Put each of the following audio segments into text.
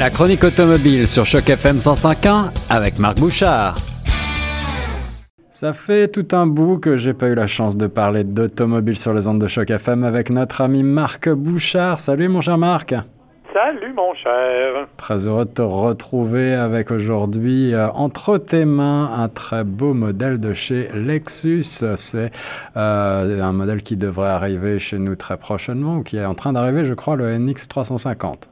La chronique automobile sur Choc FM 105.1 avec Marc Bouchard. Ça fait tout un bout que j'ai pas eu la chance de parler d'automobile sur les ondes de Choc FM avec notre ami Marc Bouchard. Salut mon cher Marc. Salut mon cher. Très heureux de te retrouver avec aujourd'hui euh, entre tes mains un très beau modèle de chez Lexus. C'est euh, un modèle qui devrait arriver chez nous très prochainement ou qui est en train d'arriver, je crois, le NX 350.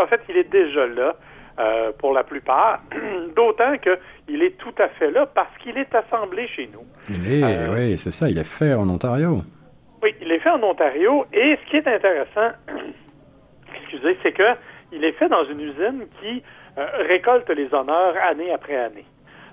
En fait, il est déjà là. Euh, pour la plupart, d'autant qu'il est tout à fait là parce qu'il est assemblé chez nous. Il est, oui, c'est ça, il est fait en Ontario. Oui, il est fait en Ontario et ce qui est intéressant, excusez, c'est que il est fait dans une usine qui euh, récolte les honneurs année après année.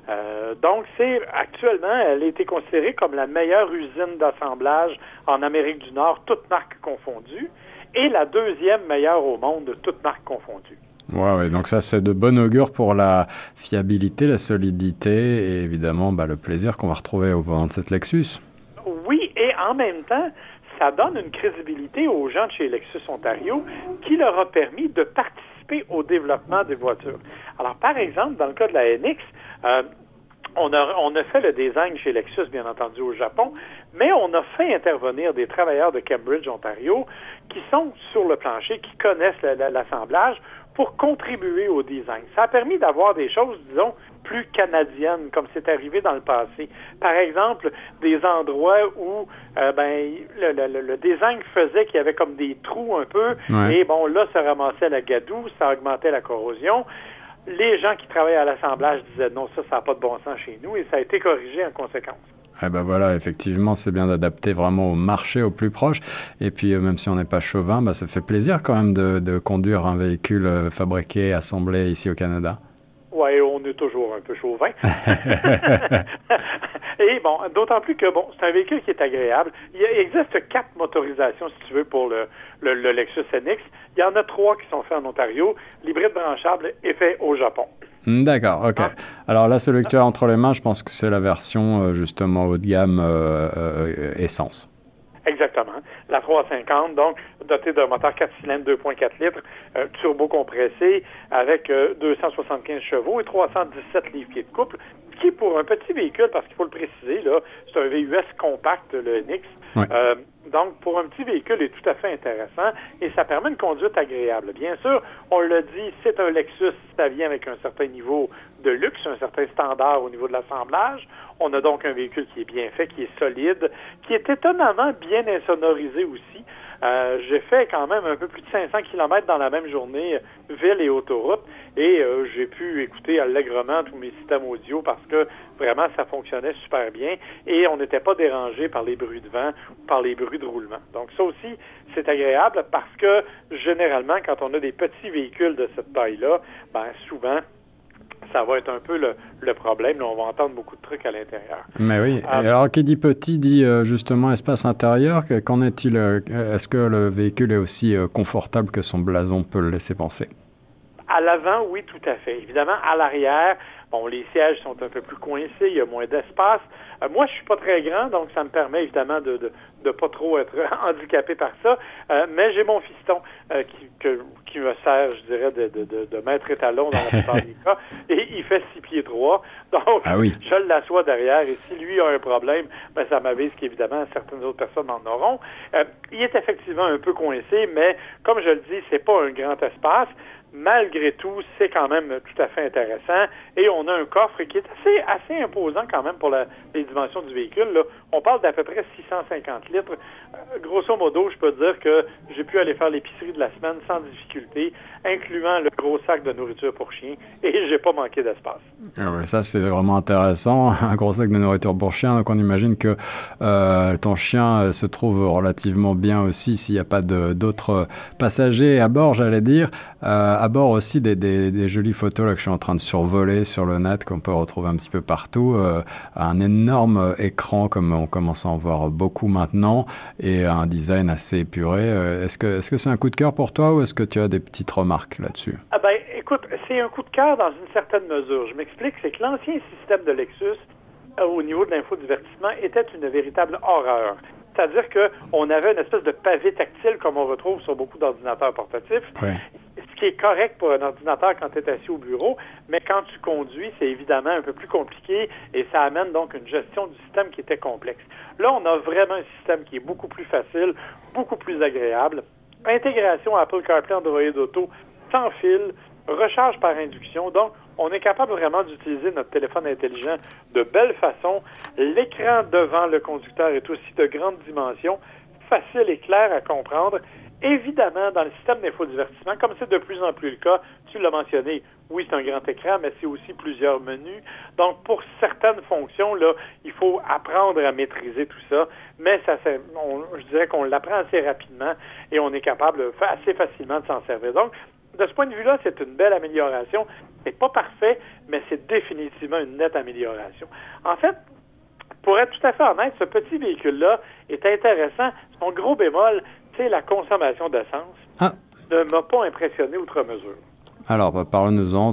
Euh, donc, c'est actuellement, elle a été considérée comme la meilleure usine d'assemblage en Amérique du Nord, toutes marques confondues, et la deuxième meilleure au monde, toutes marques confondues. Ouais, ouais, donc ça c'est de bon augure pour la fiabilité, la solidité et évidemment bah, le plaisir qu'on va retrouver au volant de cette Lexus. Oui, et en même temps, ça donne une crédibilité aux gens de chez Lexus Ontario qui leur a permis de participer au développement des voitures. Alors, par exemple, dans le cas de la NX, euh, on a, on a fait le design chez Lexus, bien entendu, au Japon, mais on a fait intervenir des travailleurs de Cambridge, Ontario, qui sont sur le plancher, qui connaissent l'assemblage pour contribuer au design. Ça a permis d'avoir des choses, disons, plus canadiennes, comme c'est arrivé dans le passé. Par exemple, des endroits où euh, ben, le, le, design faisait qu'il y avait comme des trous un peu, et bon, là, ça ramassait la gadoue, ça augmentait la corrosion les gens qui travaillaient à l'assemblage disaient non, ça, ça n'a pas de bon sens chez nous et ça a été corrigé en conséquence. Eh ben voilà, effectivement, c'est bien d'adapter vraiment au marché au plus proche. Et puis, euh, même si on n'est pas chauvin, bah, ça fait plaisir quand même de, conduire un véhicule euh, fabriqué, assemblé ici au Canada. Oui, on est toujours un peu chauvin. Et bon, d'autant plus que bon, c'est un véhicule qui est agréable. Il existe quatre motorisations, si tu veux, pour le, le, Lexus NX. Il y en a trois qui sont faits en Ontario. L'hybride branchable est fait au Japon. Hmm, d'accord, ok. Ah. Alors là, celui que tu as entre les mains, je pense que c'est la version euh, justement haut de gamme euh, euh, essence. Exactement. La 350, donc dotée d'un moteur 4 cylindres 2.4 litres, turbo compressé avec 275 chevaux et 317 livres-pieds de couple, qui pour un petit véhicule, parce qu'il faut le préciser, là, c'est un VUS compact, le NX. Donc, pour un petit véhicule, est tout à fait intéressant et ça permet une conduite agréable. Bien sûr, on le dit, c'est un Lexus, ça vient avec un certain niveau de luxe, un certain standard au niveau de l'assemblage. On a donc un véhicule qui est bien fait, qui est solide, qui est étonnamment bien insonorisé aussi. Euh, j'ai fait quand même un peu plus de 500 km dans la même journée, ville et autoroute, et euh, j'ai pu écouter allègrement tous mes systèmes audio parce que vraiment ça fonctionnait super bien et on n'était pas dérangé par les bruits de vent ou par les bruits de roulement. Donc ça aussi, c'est agréable parce que généralement, quand on a des petits véhicules de cette taille-là, ben souvent, ça va être un peu le, problème. on va entendre beaucoup de trucs à l'intérieur. Mais oui. Euh, alors, qui dit petit dit euh, justement espace intérieur. Qu'en est-il euh, Est-ce que le véhicule est aussi confortable que son blason peut le laisser penser? À l'avant, oui, tout à fait. Évidemment, à l'arrière, bon, les sièges sont un peu plus coincés, il y a moins d'espace. moi, je suis pas très grand, donc ça me permet évidemment de, de pas trop être handicapé par ça. Euh, mais j'ai mon fiston euh, qui, qui me sert, je dirais, de, de, de, maître étalon dans la plupart des cas. Et il fait six pieds droits. Donc, ah oui. je l'assois derrière. Et si lui a un problème, ben, ça m'avise qu'évidemment, certaines autres personnes en auront. Euh, il est effectivement un peu coincé, mais comme je le dis, c'est pas un grand espace malgré tout, c'est quand même tout à fait intéressant. Et on a un coffre qui est assez, assez imposant quand même pour les dimensions du véhicule. On parle d'à peu près 650 litres. Euh, grosso modo, je peux dire que j'ai pu aller faire l'épicerie de la semaine sans difficulté, incluant le gros sac de nourriture pour chien, et j'ai pas manqué d'espace. Ah ça, c'est vraiment intéressant. Un gros sac de nourriture pour chien. Donc, on imagine que euh, ton chien euh, se trouve relativement bien aussi s'il n'y a pas d'autres passagers à bord, j'allais dire à bord aussi des, des, jolies photos là, que je suis en train de survoler sur le net qu'on peut retrouver un petit peu partout. Euh, un énorme écran comme on commence à en voir beaucoup maintenant et un design assez épuré. Euh, est-ce que c'est un coup de cœur pour toi ou est-ce que tu as des petites remarques là-dessus? Ah ben, écoute, c'est un coup de cœur dans une certaine mesure. Je m'explique, c'est que l'ancien système de Lexus euh, au niveau de l'infodivertissement était une véritable horreur. C'est-à-dire qu'on avait une espèce de pavé tactile comme on retrouve sur beaucoup d'ordinateurs portatifs qui est correct pour un ordinateur quand tu es assis au bureau, mais quand tu conduis, c'est évidemment un peu plus compliqué et ça amène donc une gestion du système qui était complexe. Là, on a vraiment un système qui est beaucoup plus facile, beaucoup plus agréable. Intégration Apple CarPlay Android Auto sans fil, recharge par induction. Donc, on est capable vraiment d'utiliser notre téléphone intelligent de belle façon. L'écran devant le conducteur est aussi de grande dimension, facile et clair à comprendre. Évidemment, dans le système d'infodivertissement, comme c'est de plus en plus le cas, tu l'as mentionné, oui, c'est un grand écran, mais c'est aussi plusieurs menus. Donc, pour certaines fonctions, là, il faut apprendre à maîtriser tout ça, mais ça, je dirais qu'on l'apprend assez rapidement et on est capable assez facilement de s'en servir. Donc, de ce point de vue-là, c'est une belle amélioration. C'est pas parfait, mais c'est définitivement une nette amélioration. En fait, pour être tout à fait honnête, ce petit véhicule-là est intéressant. Son gros bémol, c'est la consommation d'essence. Ah. Ne m'a pas impressionné outre mesure. Alors, bah, parlons-nous-en.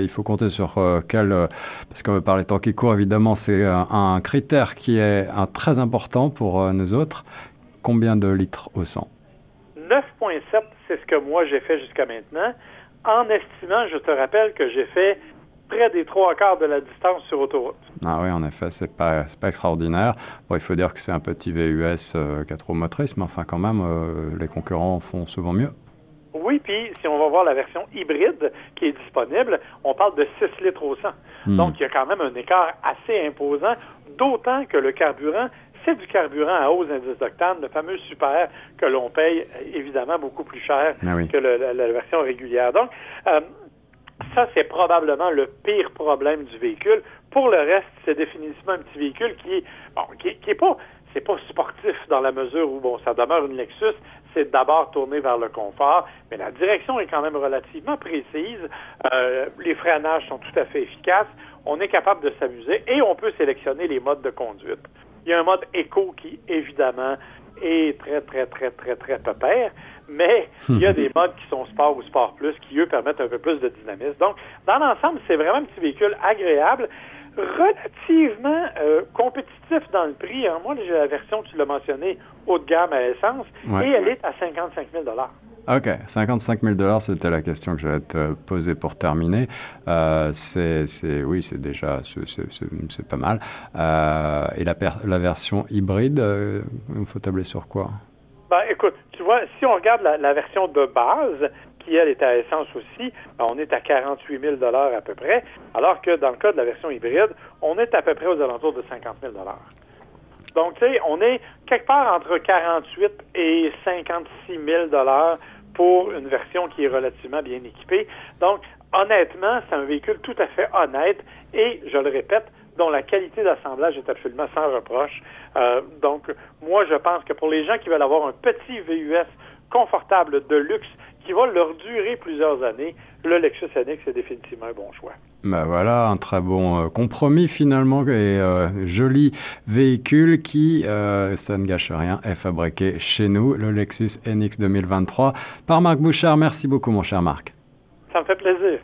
Il faut compter sur euh, quel. Euh, parce que par les temps qui courent, évidemment, c'est un, critère qui est un, très important pour euh, nous autres. Combien de litres au 100 9,7, c'est ce que moi j'ai fait jusqu'à maintenant. En estimant, je te rappelle que j'ai fait près des trois quarts de la distance sur autoroute. Ah oui, en effet, c'est pas, pas extraordinaire. Bon, il faut dire que c'est un petit VUS 4 roues motrices, mais enfin, quand même, les concurrents font souvent mieux. Oui, puis si on va voir la version hybride qui est disponible, on parle de 6 litres au 100. Hmm. Donc, il y a quand même un écart assez imposant, d'autant que le carburant, c'est du carburant à hauts indices d'octane, le fameux super que l'on paye évidemment beaucoup plus cher ah que la, version régulière. Donc, euh, ça, c'est probablement le pire problème du véhicule. Pour le reste, c'est définitivement un petit véhicule qui est, bon, qui, est pas c'est pas sportif dans la mesure où, bon, ça demeure une Lexus, c'est d'abord tourné vers le confort, mais la direction est quand même relativement précise. Euh, les freinages sont tout à fait efficaces. On est capable de s'amuser et on peut sélectionner les modes de conduite. Il y a un mode éco qui, évidemment, est très, très, très, très, très pépère, mais il y a des modes qui sont sport ou sport plus qui, eux, permettent un peu plus de dynamisme. Donc, dans l'ensemble, c'est vraiment un petit véhicule agréable relativement euh, compétitif dans le prix. Hein. Moi, j'ai la version, tu l'as mentionné, haut de gamme à essence, et elle est à 55 000 OK, 55 000 c'était la question que j'allais te poser pour terminer. Euh, c'est, oui, c'est déjà, c'est, pas mal. Euh, et la, la version hybride, il faut tabler sur quoi? Ben, écoute, tu vois, si on regarde la, version de base, qui, elle, est à essence aussi, ben, on est à 48 000 à peu près, alors que dans le cas de la version hybride, on est à peu près aux alentours de 50 000 Donc, tu sais, on est quelque part entre 48 et 56 000 pour une version qui est relativement bien équipée. Donc, honnêtement, c'est un véhicule tout à fait honnête et, je le répète, dont la qualité d'assemblage est absolument sans reproche. Euh, donc, moi, je pense que pour les gens qui veulent avoir un petit VUS confortable de luxe qui va leur durer plusieurs années, le Lexus NX est définitivement un bon choix. Ben voilà, un très bon euh, compromis finalement et euh, joli véhicule qui, euh, ça ne gâche rien, est fabriqué chez nous, le Lexus NX 2023 par Marc Bouchard. Merci beaucoup mon cher Marc. Ça me fait plaisir.